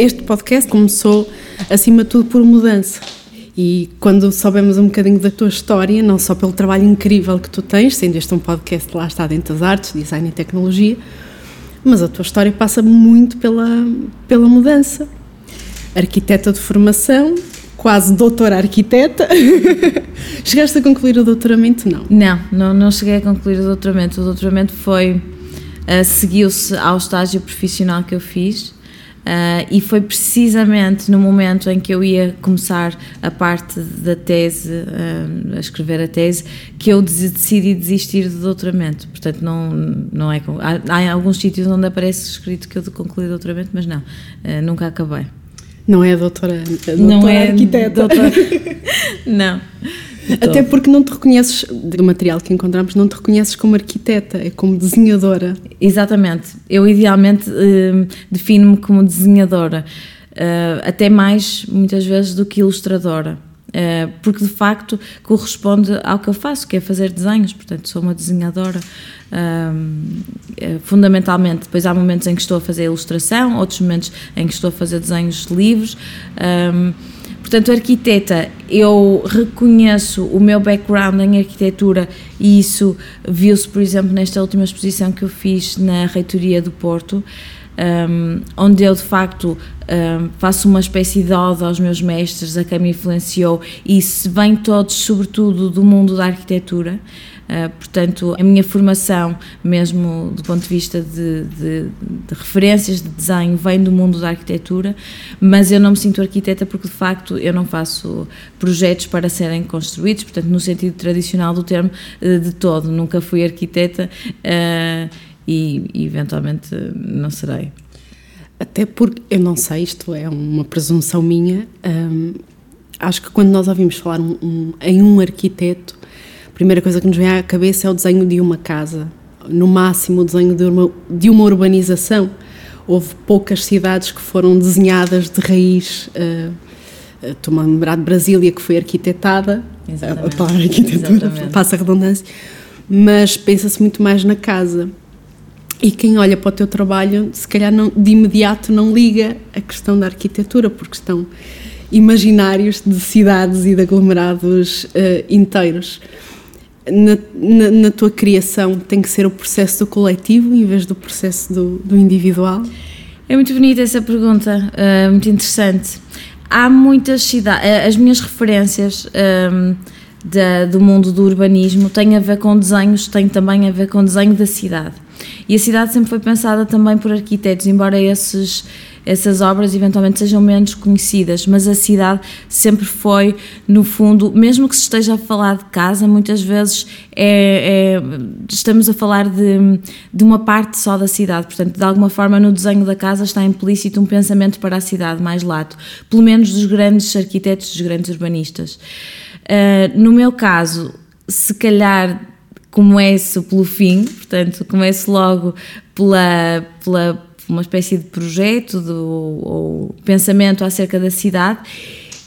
Este podcast começou, acima de tudo, por mudança. E quando soubemos um bocadinho da tua história, não só pelo trabalho incrível que tu tens, sendo este um podcast lá está dentro das artes, design e tecnologia, mas a tua história passa muito pela, pela mudança. Arquiteta de formação, quase doutora arquiteta. Chegaste a concluir o doutoramento? Não. Não, não, não cheguei a concluir o doutoramento. O doutoramento foi. Uh, seguiu-se ao estágio profissional que eu fiz. Uh, e foi precisamente no momento em que eu ia começar a parte da tese, uh, a escrever a tese, que eu decidi desistir do doutoramento. Portanto, não, não é. Há, há alguns sítios onde aparece escrito que eu concluí o doutoramento, mas não, uh, nunca acabei. Não é a doutora, a doutora não é arquiteta. Doutora, não. Até porque não te reconheces, do material que encontramos, não te reconheces como arquiteta, é como desenhadora. Exatamente. Eu idealmente uh, defino-me como desenhadora, uh, até mais, muitas vezes, do que ilustradora. Uh, porque de facto corresponde ao que eu faço, que é fazer desenhos, portanto sou uma desenhadora fundamentalmente. Depois há momentos em que estou a fazer ilustração, outros momentos em que estou a fazer desenhos livres. Portanto, arquiteta, eu reconheço o meu background em arquitetura e isso viu-se, por exemplo, nesta última exposição que eu fiz na Reitoria do Porto, um, onde eu de facto um, faço uma espécie de ode aos meus mestres, a quem me influenciou, e se vem todos, sobretudo, do mundo da arquitetura. Uh, portanto, a minha formação, mesmo do ponto de vista de, de, de, referências de desenho, vem do mundo da arquitetura, mas eu não me sinto arquiteta porque, de facto, eu não faço projetos para serem construídos, portanto, no sentido tradicional do termo, uh, de todo. Nunca fui arquiteta uh, e, eventualmente, não serei. Até porque, eu não sei, isto é uma presunção minha, um, acho que quando nós ouvimos falar um, um, em um arquiteto, primeira coisa que nos vem à cabeça é o desenho de uma casa, no máximo o desenho de uma, de uma urbanização. Houve poucas cidades que foram desenhadas de raiz. Uh, Estou-me a lembrar de Brasília, que foi arquitetada, Exatamente. a palavra arquitetura Exatamente. passa a redundância, mas pensa-se muito mais na casa. E quem olha para o teu trabalho, se calhar não, de imediato não liga a questão da arquitetura, porque estão imaginários de cidades e de aglomerados uh, inteiros na, na, na, tua criação tem que ser o processo do coletivo em vez do processo do, do individual? É muito bonita essa pergunta, uh, muito interessante. Há muitas cidades, uh, as minhas referências um, da, do mundo do urbanismo têm a ver com desenhos, têm também a ver com desenho da cidade. E a cidade sempre foi pensada também por arquitetos, embora esses essas obras eventualmente sejam menos conhecidas, mas a cidade sempre foi, no fundo, mesmo que se esteja a falar de casa, muitas vezes é, é, estamos a falar de, de uma parte só da cidade, portanto, de alguma forma no desenho da casa está implícito um pensamento para a cidade mais lato, pelo menos dos grandes arquitetos, dos grandes urbanistas. Uh, no meu caso, se calhar começo pelo fim, portanto, começo logo pela, pela uma espécie de projeto de, ou, ou pensamento acerca da cidade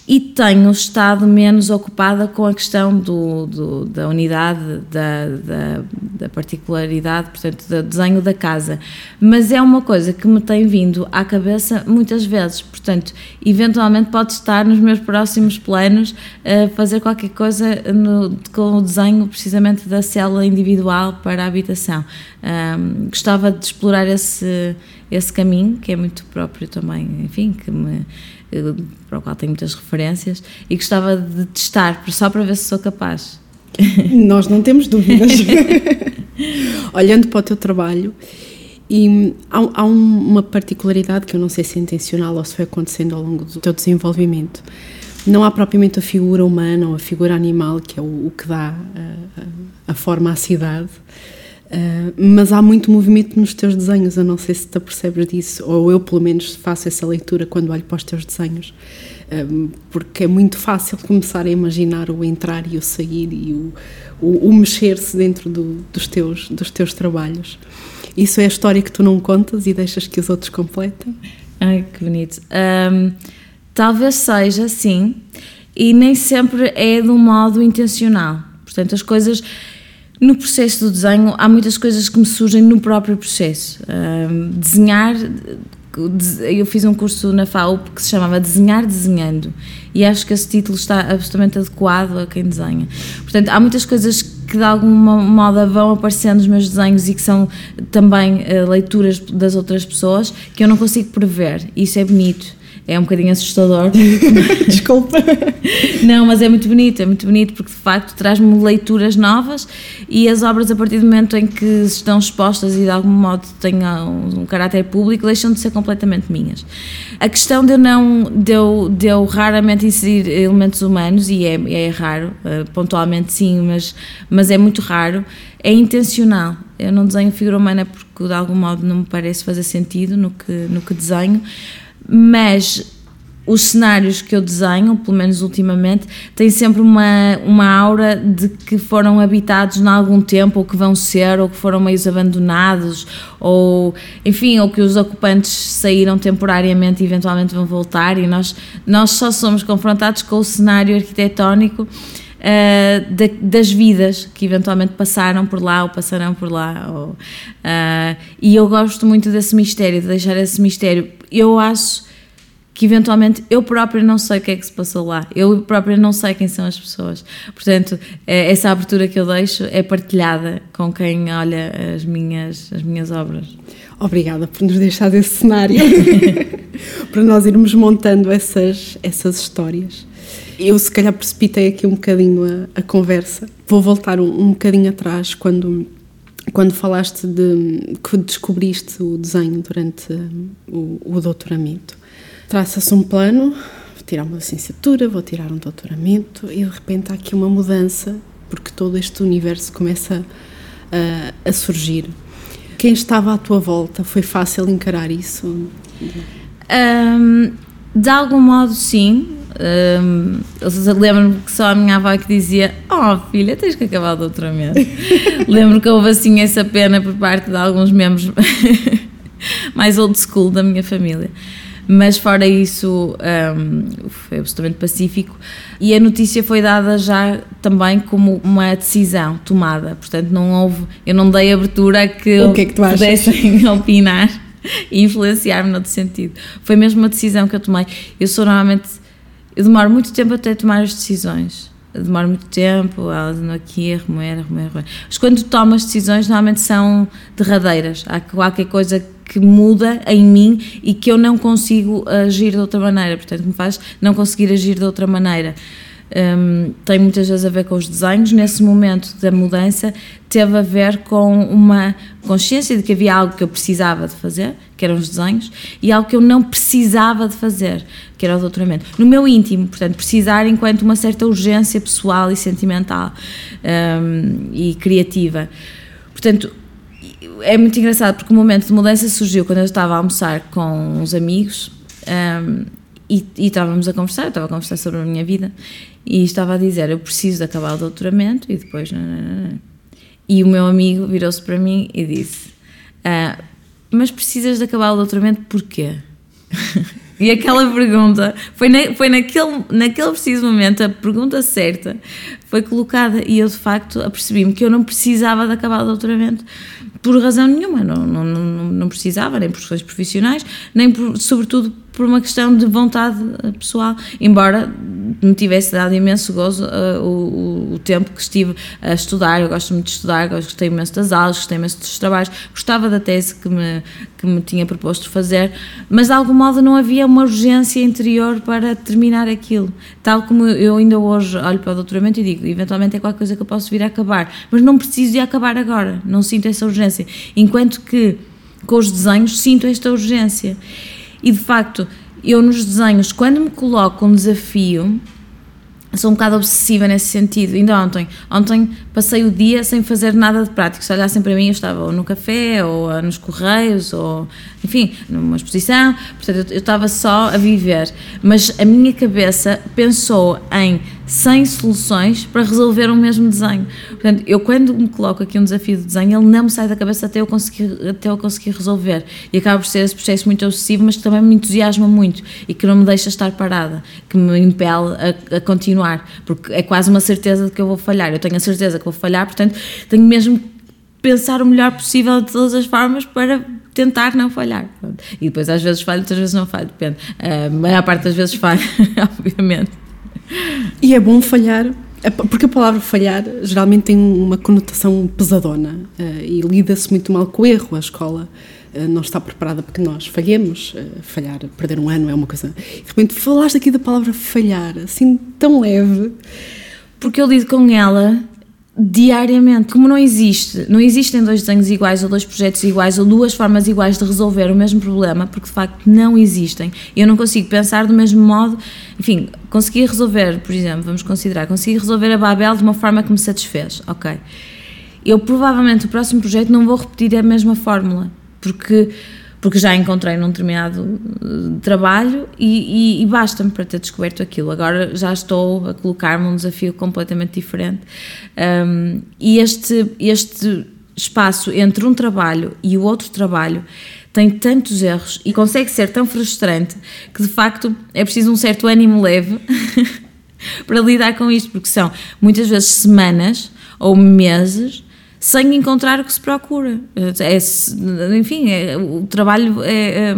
e tenho estado menos ocupada com a questão do, do da unidade, da, da, da, particularidade, portanto, do desenho da casa. Mas é uma coisa que me tem vindo à cabeça muitas vezes, portanto, eventualmente pode estar nos meus próximos planos uh, fazer qualquer coisa no, com o desenho precisamente da célula individual para a habitação. Um, gostava de explorar esse, esse caminho, que é muito próprio também, enfim, que me para o qual tenho muitas referências e gostava de testar, só para ver se sou capaz. Nós não temos dúvidas. Olhando para o teu trabalho, e há, há, uma particularidade que eu não sei se é intencional ou se foi acontecendo ao longo do teu desenvolvimento. Não há propriamente a figura humana ou a figura animal, que é o, o que dá a, a, forma à cidade, Uh, mas há muito movimento nos teus desenhos, eu não sei se te apercebes disso, ou eu pelo menos faço essa leitura quando olho para os teus desenhos, uh, porque é muito fácil começar a imaginar o entrar e o sair e o, o, o mexer-se dentro do, dos, teus, dos teus trabalhos. Isso é a história que tu não contas e deixas que os outros completem? Ai, que bonito. Um, talvez seja, sim, e nem sempre é de um modo intencional. Portanto, as coisas no processo do desenho, há muitas coisas que me surgem no próprio processo. desenhar eu fiz um curso na FAUP que se chamava Desenhar Desenhando e acho que esse título está absolutamente adequado a quem desenha. Portanto, há muitas coisas que de alguma modo vão aparecendo nos meus desenhos e que são também uh, leituras das outras pessoas que eu não consigo prever. Isso é bonito é um bocadinho assustador. Desculpa. Não, mas é muito bonito, é muito bonito porque de facto traz-me leituras novas e as obras a partir do momento em que estão expostas e de algum modo tenham um caráter público deixam de ser completamente minhas. A questão de eu não, de eu, de eu raramente inserir elementos humanos, e é, é raro, uh, pontualmente sim, mas, mas é muito raro, é intencional. Eu não desenho figura humana porque de algum modo não me parece fazer sentido no que, no que desenho mas os cenários que eu desenho, pelo menos ultimamente, têm sempre uma, uma aura de que foram habitados há algum tempo, ou que vão ser, ou que foram meios abandonados, ou enfim, ou que os ocupantes saíram temporariamente e eventualmente vão voltar, e nós, nós só somos confrontados com o cenário arquitetónico. Uh, de, das vidas que eventualmente passaram por lá ou passarão por lá. Ou, uh, e eu gosto muito desse mistério, de deixar esse mistério eu acho que eventualmente eu própria não sei o que é que se passou lá, eu própria não sei quem são as pessoas. Portanto, é, essa abertura que eu deixo é partilhada com quem olha as minhas, as minhas obras. Obrigada por nos deixar desse cenário, para nós irmos montando essas, essas histórias. Eu, se calhar, precipitei aqui um bocadinho a, a conversa. Vou voltar um, um bocadinho atrás, quando quando falaste de que descobriste o desenho durante o, o doutoramento, traça-se um plano, vou tirar uma licenciatura, vou tirar um doutoramento e de repente há aqui uma mudança porque todo este universo começa a, a surgir. Quem estava à tua volta foi fácil encarar isso? Um, de algum modo, sim. Um, Lembro-me que só a minha avó que dizia: Oh filha, tens que acabar o doutoramento. Lembro que houve assim essa pena por parte de alguns membros mais old school da minha família. Mas fora isso, um, foi absolutamente pacífico. E a notícia foi dada já também como uma decisão tomada. Portanto, não houve. Eu não dei abertura a que, o que, é que tu pudessem opinar e influenciar-me noutro sentido. Foi mesmo uma decisão que eu tomei. Eu sou normalmente eu demoro muito tempo até tomar as decisões. Demoro muito tempo, elas andam aqui remoer, remoer, remoer. Mas quando tomo as decisões, normalmente são derradeiras. Há qualquer coisa que muda em mim e que eu não consigo agir de outra maneira. Portanto, me faz não conseguir agir de outra maneira um, tem muitas vezes a ver com os desenhos. Nesse momento da mudança, teve a ver com uma consciência de que havia algo que eu precisava de fazer, que eram os desenhos, e algo que eu não precisava de fazer, que era o doutoramento. No meu íntimo, portanto, precisar enquanto uma certa urgência pessoal e sentimental um, e criativa. Portanto, é muito engraçado porque o momento de mudança surgiu quando eu estava a almoçar com uns amigos. Um, e, e, estávamos a conversar, eu estava a conversar sobre a minha vida e estava a dizer: Eu preciso de acabar o doutoramento e depois. E o meu amigo virou-se para mim e disse: ah, Mas precisas de acabar o doutoramento porquê? e aquela pergunta foi, na, foi naquele, naquele preciso momento a pergunta certa foi colocada e eu de facto apercebi-me que eu não precisava de acabar o doutoramento por razão nenhuma, não, não, não, não precisava, nem por questões profissionais, nem por, sobretudo por uma questão de vontade pessoal, embora me tivesse dado imenso gozo uh, o, o, tempo que estive a estudar, eu gosto muito de estudar, gostei imenso das aulas, gostei imenso dos trabalhos, gostava da tese que me, que me tinha proposto fazer, mas de algum modo não havia uma urgência interior para terminar aquilo, tal como eu ainda hoje olho para o doutoramento e digo, eventualmente é qualquer coisa que eu posso vir a acabar, mas não preciso de acabar agora, não sinto essa urgência, enquanto que com os desenhos sinto esta urgência. E de facto, eu nos desenhos, quando me coloco um desafio, sou um bocado obsessiva nesse sentido. Ainda ontem, ontem passei o dia sem fazer nada de prático. Se olhassem para mim, eu estava ou no café, ou nos correios, ou enfim, numa exposição. Portanto, eu estava só a viver. Mas a minha cabeça pensou em 100 soluções para resolver o mesmo desenho. Portanto, eu quando me coloco aqui um desafio de desenho, ele não me sai da cabeça até eu conseguir, até eu conseguir resolver. E acaba por ser esse processo muito obsessivo, mas que também me entusiasma muito e que não me deixa estar parada, que me impele a, a continuar, porque é quase uma certeza de que eu vou falhar. Eu tenho a certeza que vou falhar, portanto, tenho mesmo que pensar o melhor possível de todas as formas para tentar não falhar. E depois às vezes falho, outras vezes não falho, depende. A maior parte das vezes falho, obviamente. E é bom falhar, porque a palavra falhar geralmente tem uma conotação pesadona eh, e lida-se muito mal com o erro. A escola eh, não está preparada para que nós falhemos. Eh, falhar, perder um ano é uma coisa. De repente falaste aqui da palavra falhar, assim tão leve. Porque eu lido com ela diariamente. Como não existe, não existem dois desenhos iguais ou dois projetos iguais ou duas formas iguais de resolver o mesmo problema, porque de facto não existem. Eu não consigo pensar do mesmo modo, enfim, consegui resolver, por exemplo, vamos considerar, consegui resolver a Babel de uma forma que me satisfez, ok. Eu provavelmente o próximo projeto não vou repetir a mesma fórmula, porque porque já encontrei num determinado eh, trabalho e, e, e basta-me para ter descoberto aquilo. Agora já estou a colocar-me um desafio completamente diferente. Um, e este, este espaço entre um trabalho e o outro trabalho tem tantos erros e consegue ser tão frustrante que de facto é preciso um certo ânimo leve para lidar com isto, porque são muitas vezes semanas ou meses sem encontrar o que se procura. É, enfim, é, o trabalho é,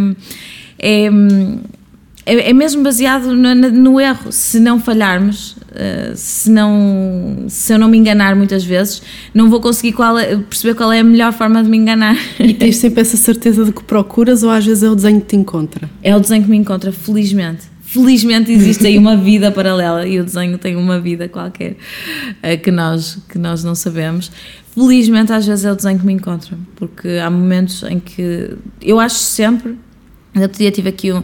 é, é, é mesmo baseado no, no, erro. Se não falharmos, eh, se, não, se eu não me enganar muitas vezes, não vou conseguir qual é, perceber qual é a melhor forma de me enganar. E tens sempre essa certeza de que procuras ou às vezes é o desenho que te encontra? É o desenho que me encontra, felizmente felizmente existe aí uma vida paralela e o desenho tem uma vida qualquer uh, que, nós, que nós não sabemos. Felizmente, às vezes é o desenho que me encontra, porque há momentos em que eu acho sempre. Outro dia tive aqui um,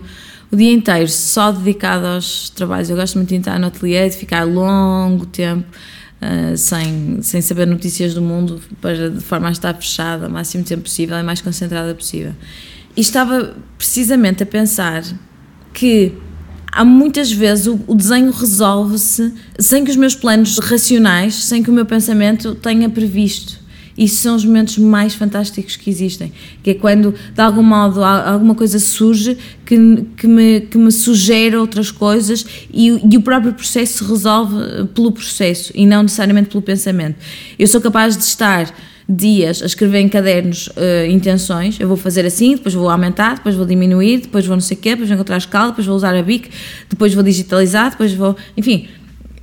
o dia inteiro só dedicado aos trabalhos. Eu gosto muito de entrar no ateliê, de ficar longo tempo. Uh, sem, sem saber notícias do mundo, para, de forma a estar fechada o máximo tempo possível e mais concentrada possível. E estava precisamente a pensar que há muitas vezes o, o desenho resolve-se sem que os meus planos racionais, sem que o meu pensamento tenha previsto. Isso são os momentos mais fantásticos que existem, que é quando de algum modo alguma coisa surge que, que, me, que me sugere outras coisas e, e o próprio processo se resolve pelo processo e não necessariamente pelo pensamento. Eu sou capaz de estar dias a escrever em cadernos uh, intenções, eu vou fazer assim, depois vou aumentar, depois vou diminuir, depois vou não sei o quê, depois vou encontrar a escala, depois vou usar a BIC, depois vou digitalizar, depois vou, enfim,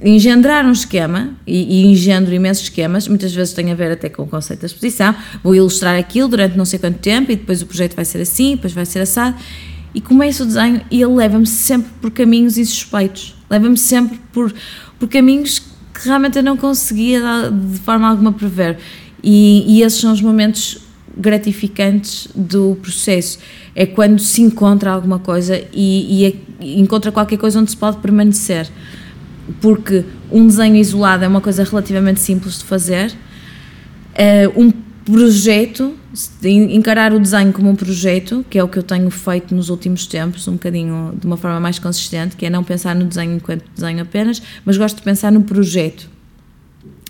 engendrar um esquema, e, e engendro imensos esquemas, muitas vezes tem a ver até com o conceito da exposição, vou ilustrar aquilo durante não sei quanto tempo, e depois o projeto vai ser assim, depois vai ser assado, e começo o desenho e ele leva-me sempre por caminhos insuspeitos, leva-me sempre por, por caminhos que realmente eu não conseguia de forma alguma prever. E, e esses são os momentos gratificantes do processo. É quando se encontra alguma coisa e, e é, encontra qualquer coisa onde se pode permanecer. Porque um desenho isolado é uma coisa relativamente simples de fazer. Uh, um projeto, encarar o desenho como um projeto, que é o que eu tenho feito nos últimos tempos, um bocadinho de uma forma mais consistente, que é não pensar no desenho enquanto desenho apenas, mas gosto de pensar no projeto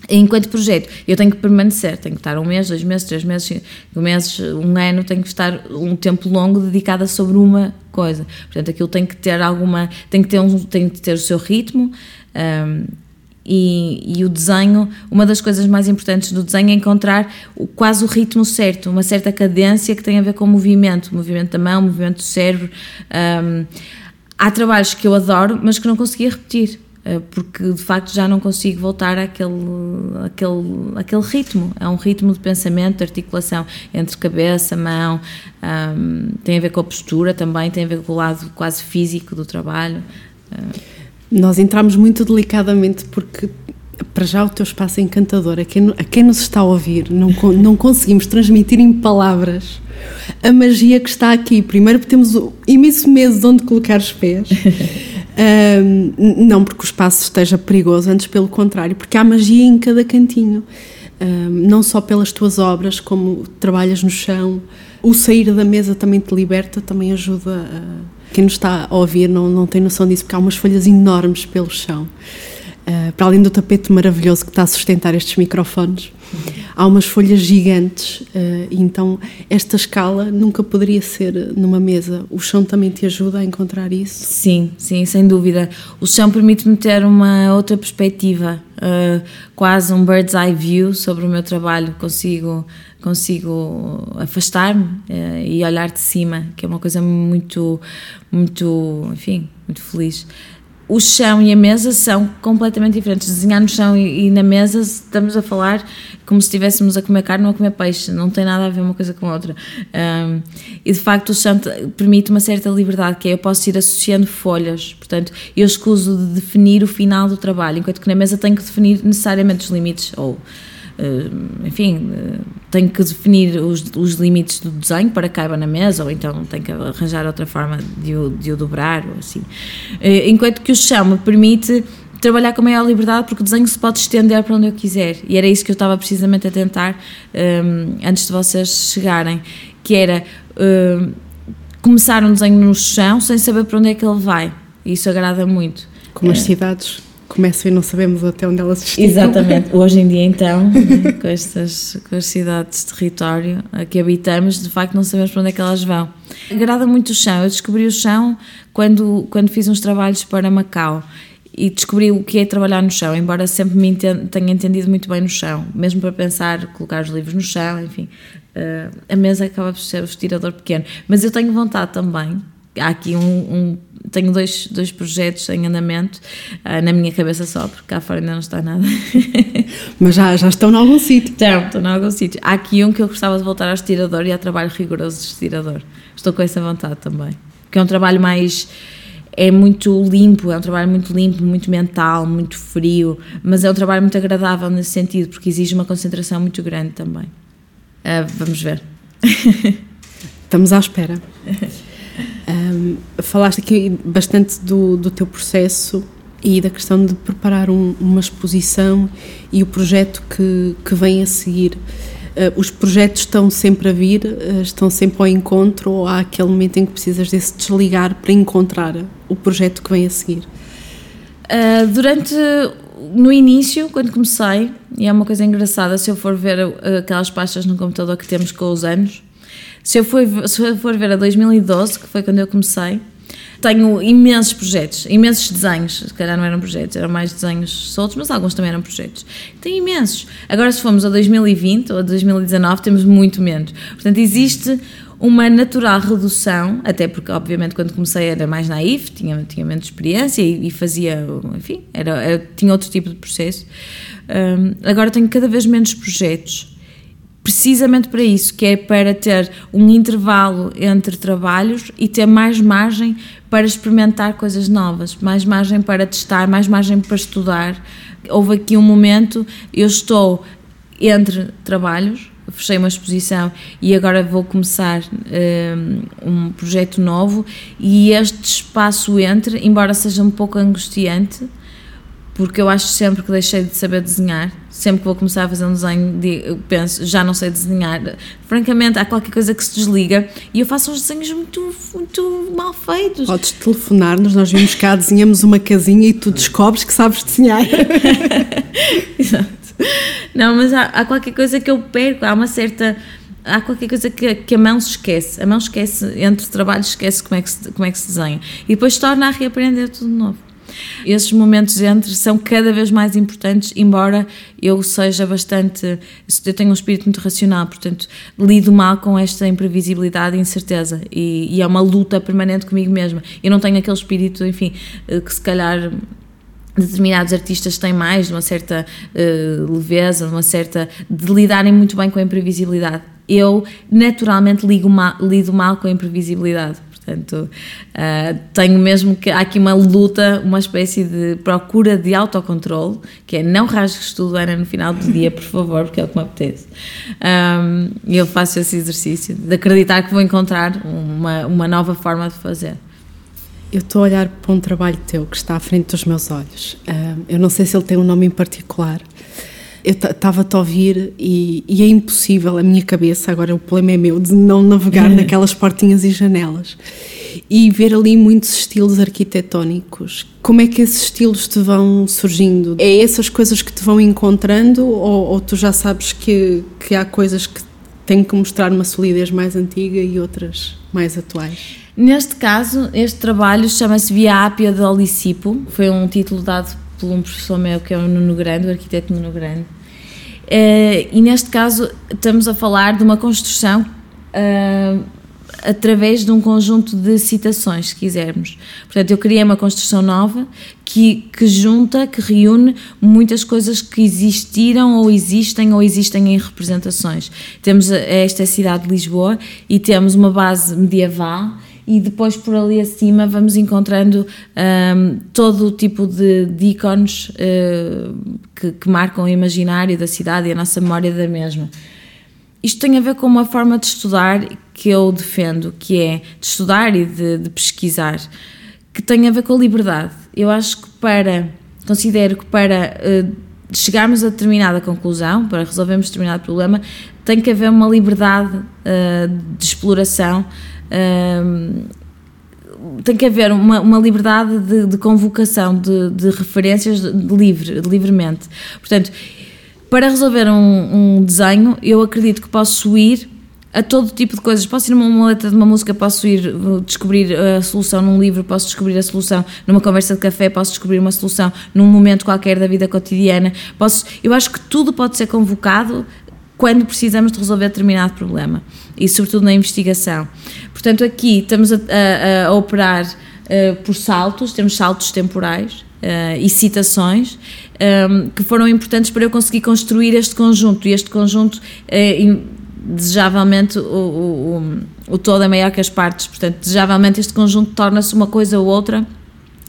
enquanto projeto, eu tenho que permanecer, tenho que estar um mês, dois meses, três meses, cinco meses, um ano, tenho que estar um tempo longo dedicada sobre uma coisa. Portanto, aquilo tem que ter alguma, tem que ter, um, tem que ter o seu ritmo. Um, e, e, o desenho, uma das coisas mais importantes do desenho é encontrar o, quase o ritmo certo, uma certa cadência que tem a ver com o movimento, o movimento da mão, o movimento do cérebro. Um, há trabalhos que eu adoro, mas que não conseguia repetir. Eh, porque de facto já não consigo voltar àquele, àquele, àquele ritmo. É um ritmo de pensamento, de articulação entre cabeça, mão, um, tem a ver com a postura também, tem a ver com o lado quase físico do trabalho. Nós entramos muito delicadamente porque para já o teu espaço é encantador. A quem, a quem nos está a ouvir, não, não conseguimos transmitir em palavras a magia que está aqui. Primeiro, temos imenso medo de onde colocar os pés. Um, não porque o espaço esteja perigoso, antes pelo contrário, porque há magia em cada cantinho. Um, não só pelas tuas obras, como trabalhas no chão. O sair da mesa também te liberta, também ajuda. A, quem nos está a ouvir não, não tem noção disso, porque há umas folhas enormes pelo chão. Uh, para além do tapete maravilhoso que está a sustentar estes microfones, há umas folhas gigantes, uh, então esta escala nunca poderia ser numa mesa. O chão também te ajuda a encontrar isso? Sim, sim, sem dúvida. O chão permite-me ter uma outra perspectiva, uh, quase um bird's eye view sobre o meu trabalho. Consigo, consigo afastar-me uh, e olhar de cima, que é uma coisa muito, muito, enfim, muito feliz o chão e a mesa são completamente diferentes. Desenhar no chão e, e, na mesa estamos a falar como se estivéssemos a comer carne ou a comer peixe, não tem nada a ver uma coisa com a outra. Um, e de facto o chão permite uma certa liberdade, que é eu posso ir associando folhas, portanto eu escuso de definir o final do trabalho, enquanto que na mesa tenho que definir necessariamente os limites, ou enfim, uh, tenho que definir os, os limites do desenho para que caiba na mesa, ou então tenho que arranjar outra forma de o, de o dobrar, ou assim. Uh, enquanto que o chão me permite trabalhar com maior liberdade porque o desenho se pode estender para onde eu quiser. E era isso que eu estava precisamente a tentar um, antes de vocês chegarem que era um, começar um desenho no chão sem saber para onde é que ele vai. Isso agrada muito. Como as cidades começam e não sabemos até onde elas estão. Exatamente. Hoje em dia, então, com estas com as cidades de território a que habitamos, de facto não sabemos para onde é que elas vão. Agrada muito o chão. Eu descobri o chão quando, quando fiz uns trabalhos para Macau e descobri o que é trabalhar no chão, embora sempre me tenha entendido muito bem no chão, mesmo para pensar, colocar os livros no chão, enfim. Uh, a mesa acaba por ser o estirador pequeno. Mas eu tenho vontade também há aqui um, um, tenho dois, dois projetos em andamento uh, na minha cabeça só, porque cá fora ainda não está nada. Mas já, já estão em algum sítio. Estão, estão em algum sítio. Há aqui um que eu gostava de voltar ao estirador e a trabalho rigoroso de estirador. Estou com essa vontade também. Que é um trabalho mais. É muito limpo, é um trabalho muito limpo, muito mental, muito frio, mas é um trabalho muito agradável nesse sentido, porque exige uma concentração muito grande também. Uh, vamos ver. Estamos à espera. Um, falaste aqui bastante do, do teu processo e da questão de preparar um, uma exposição e o projeto que, que vem a seguir. Uh, os projetos estão sempre a vir, uh, estão sempre ao encontro ou há aquele momento em que precisas desse desligar para encontrar o projeto que vem a seguir? Uh, durante no início, quando comecei, e é uma coisa engraçada, se eu for ver aquelas pastas no computador que temos com os anos, se eu, for, se eu for ver a 2012, que foi quando eu comecei, tenho imensos projetos, imensos desenhos. Se calhar não eram projetos, eram mais desenhos soltos, mas alguns também eram projetos. Tenho imensos. Agora, se formos a 2020 ou a 2019, temos muito menos. Portanto, existe uma natural redução, até porque, obviamente, quando comecei era mais naif, tinha, tinha menos experiência e, e fazia, enfim, era, era, tinha outro tipo de processo. Um, agora tenho cada vez menos projetos precisamente para isso, que é para ter um intervalo entre trabalhos e ter mais margem para experimentar coisas novas, mais margem para testar, mais margem para estudar. Houve aqui um momento, eu estou entre trabalhos, fechei uma exposição e agora vou começar um, um projeto novo e este espaço entre, embora seja um pouco angustiante, porque eu acho sempre que deixei de saber desenhar. Sempre que vou começar a fazer um desenho, penso, já não sei desenhar. Francamente, há qualquer coisa que se desliga e eu faço uns desenhos muito, muito mal feitos. Podes telefonar-nos, nós vimos cá, desenhamos uma casinha e tu descobres que sabes desenhar. Exato. Não, mas há, há, qualquer coisa que eu perco, há uma certa. Há qualquer coisa que, que a mão se esquece. A mão esquece, entre trabalhos, esquece como é que se, como é que se desenha. E depois torna a reaprender tudo de novo. Esses momentos entre são cada vez mais importantes, embora eu seja bastante. Eu tenho um espírito muito racional, portanto, lido mal com esta imprevisibilidade e incerteza. E, e é uma luta permanente comigo mesma. Eu não tenho aquele espírito, enfim, eh, que se calhar determinados artistas têm mais, de uma certa uh, leveza, de uma certa. de lidarem muito bem com a imprevisibilidade. Eu, naturalmente, ligo mal, lido mal com a imprevisibilidade. Portanto, uh, tenho mesmo que. Há aqui uma luta, uma espécie de procura de autocontrole, que é não rasgues tudo, Ana, no final do dia, por favor, porque é o que me apetece. E eu faço esse exercício de acreditar que vou encontrar uma, uma nova forma de fazer. Eu estou a olhar para um trabalho teu que está à frente dos meus olhos. Eu não sei se ele tem um nome em particular. Eu estava-te a ouvir e, e, é impossível a minha cabeça, agora o problema é meu, de não navegar naquelas portinhas e janelas e ver ali muitos estilos arquitetónicos. Como é que esses estilos te vão surgindo? É essas coisas que te vão encontrando ou, ou tu já sabes que, que há coisas que têm que mostrar uma solidez mais antiga e outras mais atuais? Neste caso, este trabalho chama-se Via Ápia de Olicipo, foi um título dado por um professor meu que é o Nuno Grande, o arquiteto Nuno Grande. Uh, e neste caso estamos a falar de uma construção uh, através de um conjunto de citações, se quisermos. Portanto, eu criei uma construção nova que, que junta, que reúne muitas coisas que existiram ou existem ou existem em representações. Temos esta cidade de Lisboa e temos uma base medieval e depois por ali acima vamos encontrando um, todo o tipo de, de ícones uh, que, que, marcam o imaginário da cidade e a nossa memória da mesma. Isto tem a ver com uma forma de estudar que eu defendo, que é de estudar e de, de pesquisar, que tem a ver com a liberdade. Eu acho que para, considero que para uh, chegarmos a determinada conclusão, para resolvermos determinado problema, tem que haver uma liberdade uh, de exploração tem que haver uma, uma liberdade de, de convocação de, de referências de, livre, livremente. Portanto, para resolver um, um, desenho, eu acredito que posso ir a todo tipo de coisas. Posso ir numa letra de uma música, posso ir descobrir a solução num livro, posso descobrir a solução numa conversa de café, posso descobrir uma solução num momento qualquer da vida cotidiana. Posso, eu acho que tudo pode ser convocado quando precisamos de resolver determinado problema e, sobretudo, na investigação. Portanto, aqui estamos a, a, a operar uh, por saltos, temos saltos temporais uh, e citações um, ehm, que foram importantes para eu conseguir construir este conjunto e este conjunto. Uh, desejavelmente o, o, o, o todo é maior que as partes, portanto, desejavelmente este conjunto torna-se uma coisa ou outra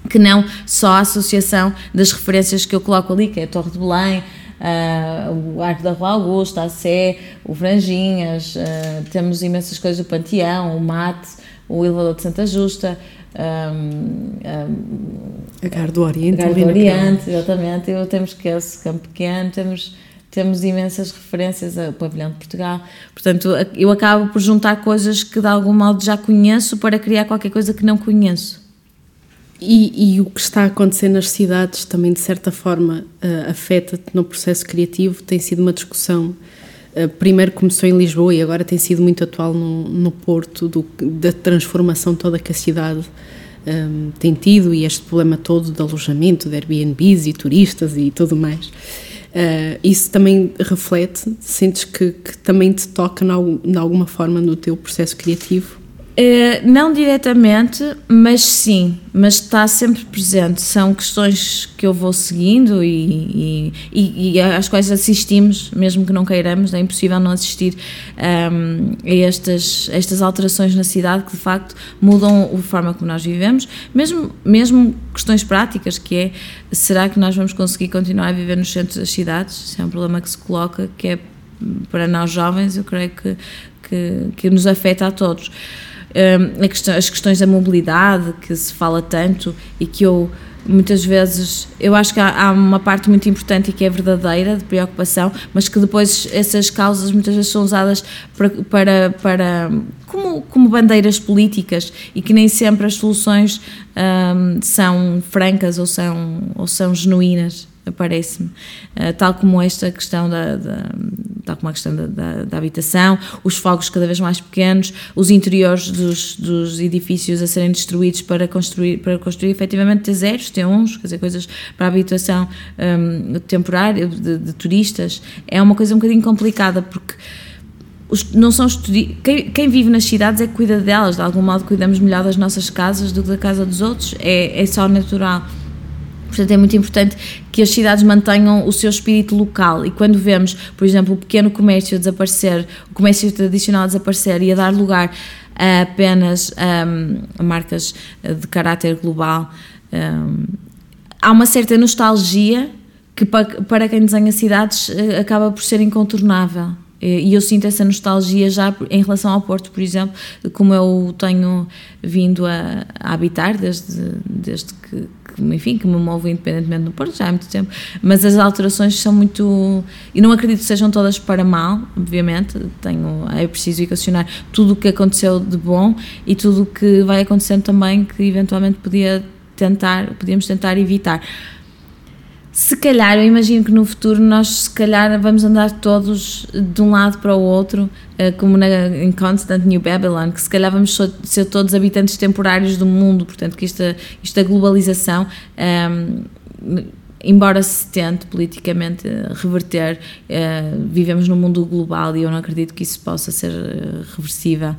que não só a associação das referências que eu coloco ali, que é a Torre de Belém, uh, o Arco da Rua Augusta, a Sé, o Franjinhas, uh, temos imensas coisas, o Panteão, o Mate, o Elevador de Santa Justa, um, um, a Gar do Oriente, a Gar do Oriente, exatamente, eu, temos que esse Campo Pequeno, temos temos imensas referências ao pavilhão de Portugal. Portanto, eu acabo por juntar coisas que de algum modo já conheço para criar qualquer coisa que não conheço. E, e, o que está a acontecer nas cidades também, de certa forma, uh, afeta-te no processo criativo. Tem sido uma discussão. Uh, primeiro começou em Lisboa e agora tem sido muito atual no, no Porto, do, da transformação toda que a cidade um, ehm, tem tido e este problema todo de alojamento, de Airbnbs e turistas e tudo mais. Uh, isso também reflete, sentes que, que também te toca de alguma forma no teu processo criativo? Uh, não diretamente, mas sim, mas está sempre presente. São questões que eu vou seguindo e, e, e às quais assistimos, mesmo que não queiramos, é impossível não assistir um, ehm, a estas, estas alterações na cidade que de facto mudam a forma como nós vivemos, mesmo, mesmo questões práticas, que é será que nós vamos conseguir continuar a viver nos centros das cidades? Isso é um problema que se coloca, que é para nós jovens, eu creio que, que, que nos afeta a todos questão, as questões da mobilidade que se fala tanto e que eu muitas vezes eu acho que há, há, uma parte muito importante e que é verdadeira de preocupação, mas que depois essas causas muitas vezes são usadas para, para, para como, como bandeiras políticas e que nem sempre as soluções um, são francas ou são, ou são genuínas parece-me, uh, tal como esta questão da, da, tal como a questão da, da, da, habitação, os fogos cada vez mais pequenos, os interiores dos, dos edifícios a serem destruídos para construir, para construir efetivamente T0s, T1s, quer dizer, coisas para habitação um, temporária de, de, turistas, é uma coisa um bocadinho complicada porque não são quem, quem, vive nas cidades é que cuida delas, de algum modo cuidamos melhor das nossas casas do que da casa dos outros, é, é só natural Portanto, é muito importante que as cidades mantenham o seu espírito local e quando vemos, por exemplo, o pequeno comércio a desaparecer, o comércio tradicional a desaparecer e a dar lugar a apenas um, a marcas de caráter global, um, há uma certa nostalgia que para quem desenha cidades eh, acaba por ser incontornável. E eu sinto essa nostalgia já em relação ao Porto, por exemplo, como eu tenho vindo a, a habitar desde, desde que, que, enfim, que me movo independentemente do Porto já há muito tempo, mas as alterações são muito, e não acredito que sejam todas para mal, obviamente, tenho, é preciso equacionar tudo o que aconteceu de bom e tudo o que vai acontecendo também que eventualmente podia tentar, podíamos tentar evitar. Se calhar, eu imagino que no futuro nós, se calhar, vamos andar todos de um lado para o outro, eh, como na, em Constant New Babylon, que se calhar vamos ser todos habitantes temporários do mundo, portanto, que esta, esta globalização. Um, ehm, embora se tente politicamente reverter, uh, vivemos num mundo global e eu não acredito que isso possa ser uh, reversível.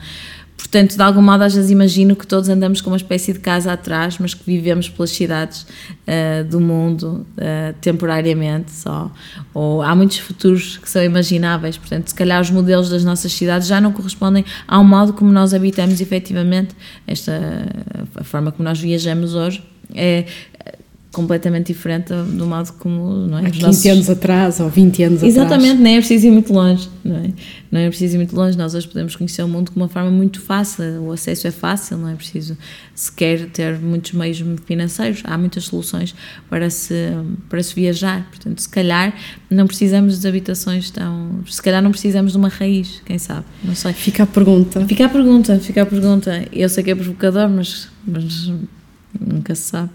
Portanto, de algum modo, às vezes imagino que todos andamos com uma espécie de casa atrás, mas que vivemos pelas cidades uh, do mundo uh, temporariamente só. Ou há muitos futuros que são imagináveis, portanto, se calhar os modelos das nossas cidades já não correspondem ao modo como nós habitamos efetivamente. Esta, a forma como nós viajamos hoje é completamente diferente do modo como não é? há 15 nossos... anos atrás ou 20 anos Exatamente, atrás. Exatamente, nem é preciso ir muito longe, não é? Não é preciso ir muito longe, nós hoje podemos conhecer o mundo de uma forma muito fácil, o acesso é fácil, não é preciso sequer ter muitos meios financeiros, há muitas soluções para se, para se viajar, portanto, se calhar não precisamos de habitações tão... se calhar não precisamos de uma raiz, quem sabe, não sei. Fica a pergunta. Fica a pergunta, fica a pergunta. Eu sei que é provocador, mas, mas nunca se sabe.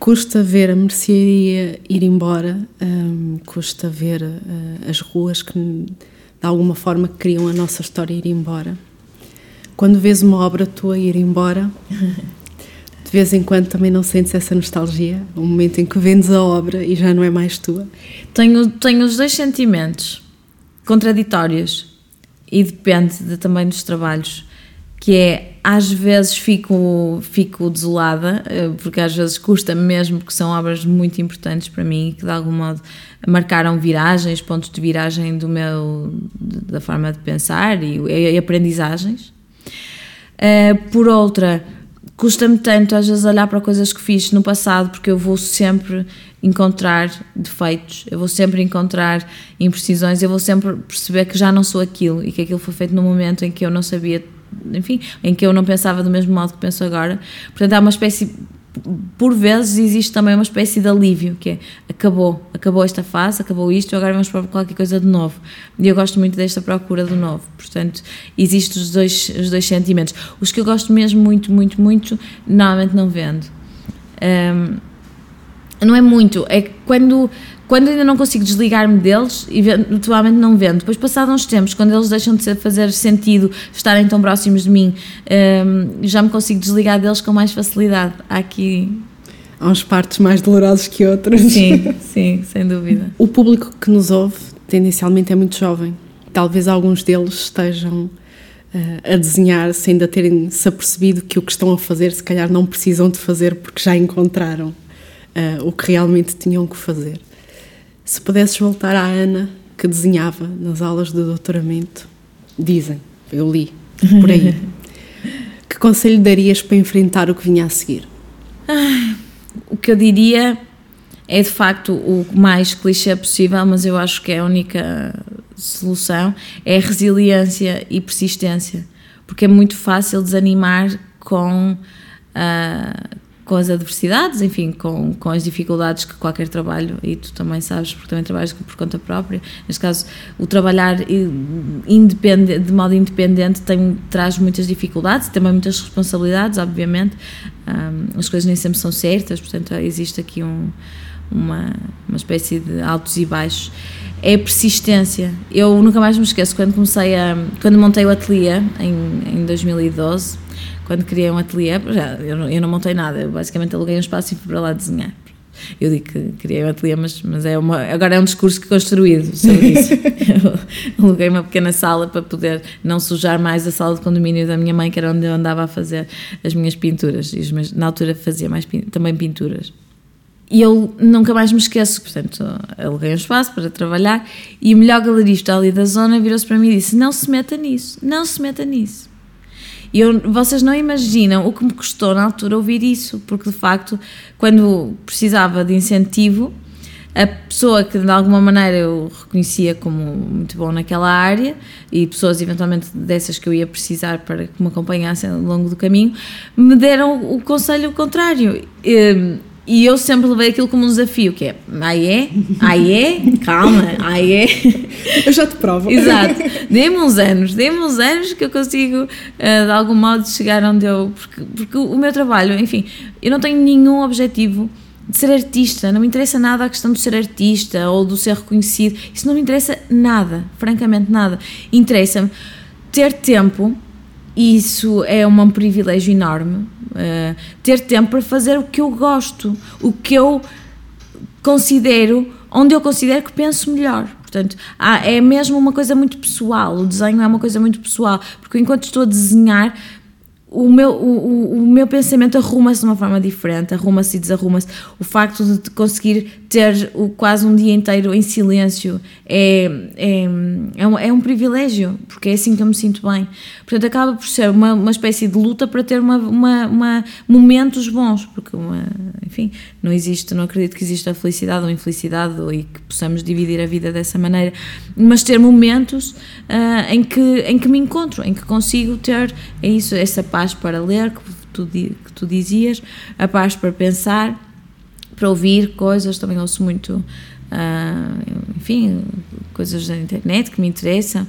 Custa ver a mercearia ir embora, um, custa ver uh, as ruas que, de alguma forma, criam a nossa história ir embora. Quando vês uma obra tua ir embora, de vez em quando também não sentes essa nostalgia? O momento em que vendes a obra e já não é mais tua? Tenho, tenho os dois sentimentos contraditórios e depende de, também dos trabalhos que é às vezes fico, fico desolada, eh, porque às vezes custa mesmo, porque são obras muito importantes para mim que de algum modo marcaram viragens, pontos de viragem do meu, da forma de pensar e, e aprendizagens. Eh, por outra, custa-me tanto às vezes olhar para coisas que fiz no passado, porque eu vou sempre encontrar defeitos, eu vou sempre encontrar imprecisões, eu vou sempre perceber que já não sou aquilo e que aquilo foi feito no momento em que eu não sabia enfim, em que eu não pensava do mesmo modo que penso agora. Portanto, há uma espécie, por vezes existe também uma espécie de alívio, que é, acabou, acabou esta fase, acabou isto, agora vamos para qualquer coisa de novo. E eu gosto muito desta procura do novo. Portanto, existem os dois, os dois sentimentos. Os que eu gosto mesmo muito, muito, muito, normalmente não vendo. Um, não é muito, é quando quando ainda não consigo desligar-me deles, eventualmente não vendo. Depois, passados uns tempos, quando eles deixam de fazer sentido estarem tão próximos de mim, um, já me consigo desligar deles com mais facilidade. Há aqui. Há uns partes mais dolorosos que outros. Sim, sim, sem dúvida. O público que nos ouve, tendencialmente, é muito jovem. Talvez alguns deles estejam uh, a desenhar sem ainda terem se apercebido que o que estão a fazer, se calhar, não precisam de fazer porque já encontraram uh, o que realmente tinham que fazer. Se pudesses voltar à Ana que desenhava nas aulas de doutoramento, dizem, eu li por aí, que conselho darias para enfrentar o que vinha a seguir? Ah, o que eu diria é de facto o mais clichê possível, mas eu acho que é a única solução, é a resiliência e persistência, porque é muito fácil desanimar com, uh, com as adversidades, enfim, com, com as dificuldades que qualquer trabalho, e tu também sabes, porque também trabalhas por conta própria, neste caso, o trabalhar independente, de modo independente tem, traz muitas dificuldades e também muitas responsabilidades, obviamente, um, as coisas nem sempre são certas, portanto, existe aqui um, uma, uma espécie de altos e baixos. É persistência. Eu nunca mais me esqueço quando comecei a. quando montei o ateliê em, em 2012 quando criei um ateliê, já, eu, não, eu não montei nada, eu basicamente aluguei um espaço e fui para lá desenhar. Eu digo que criei um ateliê, mas, mas é uma, agora é um discurso que construído sobre isso. eu aluguei uma pequena sala para poder não sujar mais a sala de condomínio da minha mãe, que era onde eu andava a fazer as minhas pinturas. E meus, na altura fazia mais também pinturas. E eu nunca mais me esqueço, portanto, aluguei um espaço para trabalhar e o melhor galerista ali da zona virou-se para mim e disse: Não se meta nisso, não se meta nisso. E eu, vocês não imaginam o que me custou na altura ouvir isso, porque de facto, quando precisava de incentivo, a pessoa que de alguma maneira eu reconhecia como muito bom naquela área e pessoas eventualmente dessas que eu ia precisar para que me acompanhassem ao longo do caminho, me deram o conselho contrário. E, E eu sempre levei aquilo como um desafio, que é, aí é, aí é, calma, aí é. Eu já te provo. Exato. Dê-me uns anos, dê-me uns anos que eu consigo, uh, de algum modo, chegar onde eu... Porque, porque o meu trabalho, enfim, eu não tenho nenhum objetivo de ser artista, não me interessa nada a questão de ser artista ou de ser reconhecido, isso não me interessa nada, francamente nada. Interessa-me ter tempo, isso é um privilégio enorme, uh, ter tempo para fazer o que eu gosto, o que eu considero, onde eu considero que penso melhor. Portanto, há, é mesmo uma coisa muito pessoal, o desenho é uma coisa muito pessoal, porque enquanto estou a desenhar, o meu, o, o, meu pensamento arruma-se de uma forma diferente, arruma-se e desarruma-se. O facto de conseguir ter o, quase um dia inteiro em silêncio é, é, é, um, é um privilégio, porque é assim que eu me sinto bem. Portanto, acaba por ser uma, uma espécie de luta para ter uma, uma, uma momentos bons, porque, uma, enfim, não existe, não acredito que exista felicidade ou infelicidade e que possamos dividir a vida dessa maneira, mas ter momentos uh, em, que, em que me encontro, em que consigo ter, é isso, essa paz para ler, que tu, que tu dizias, a paz para pensar para ouvir coisas, também ouço muito, uh, enfim, coisas da internet que me interessam.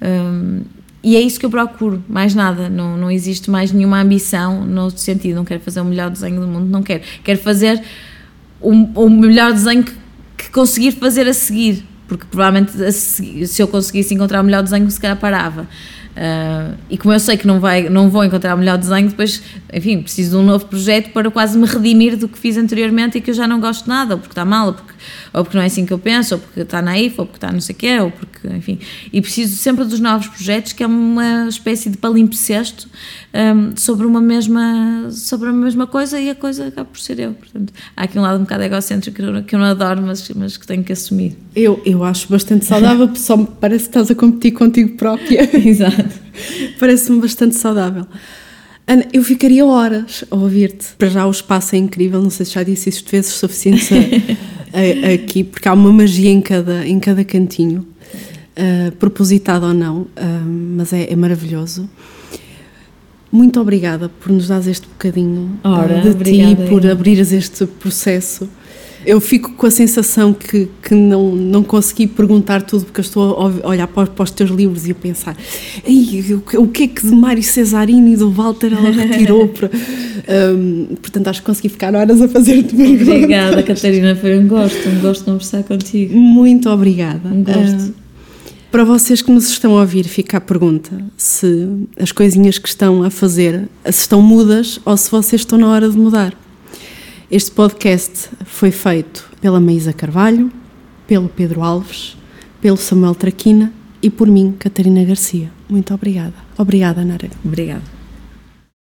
Um, e é isso que eu procuro, mais nada. Não, não existe mais nenhuma ambição no sentido, não quero fazer o melhor desenho do mundo, não quero. Quero fazer o, o melhor desenho que, que conseguir fazer a seguir, porque provavelmente seguir, se eu conseguisse encontrar o melhor desenho, se calhar parava. Uh, e como eu sei que não, vai, não vou encontrar o melhor desenho, depois, enfim, preciso de um novo projeto para quase me redimir do que fiz anteriormente e que eu já não gosto de nada, ou porque está mal, ou porque, ou porque não é assim que eu penso, ou porque está naif, ou porque está não sei o quê, ou porque, enfim. E preciso sempre dos novos projetos, que é uma espécie de palimpsesto um, sobre uma mesma sobre a mesma coisa e a coisa acaba por ser eu. Portanto, há aqui um lado um bocado egocêntrico que eu, que eu não adoro, mas, mas que tenho que assumir. Eu, eu acho bastante saudável, só parece que estás a competir contigo própria. Exato. Parece-me bastante saudável. Ana, eu ficaria horas a ouvir-te. Para já o espaço é incrível, não sei se já disse isto vezes suficientes a, aqui, porque há uma magia em cada, em cada cantinho, uh, propositado ou não, uh, mas é, é maravilhoso. Muito obrigada por nos dar este bocadinho Ora, de ti, por abrires este processo. Eu fico com a sensação que, que não, não consegui perguntar tudo, porque eu estou a olhar para, para os teus livros e a pensar o, que é que de Mário Cesarini e do Walter ela retirou? para, um, portanto, acho que consegui ficar horas a fazer-te perguntas. Obrigada, Catarina, foi um gosto, um gosto de conversar contigo. Muito obrigada. Um gosto. Uh, para vocês que nos estão a ouvir, fica a pergunta se as coisinhas que estão a fazer se estão mudas ou se vocês estão na hora de mudar. Este podcast foi feito pela Maísa Carvalho, pelo Pedro Alves, pelo Samuel Traquina e por mim, Catarina Garcia. Muito obrigada. Obrigada, Nara. Obrigada.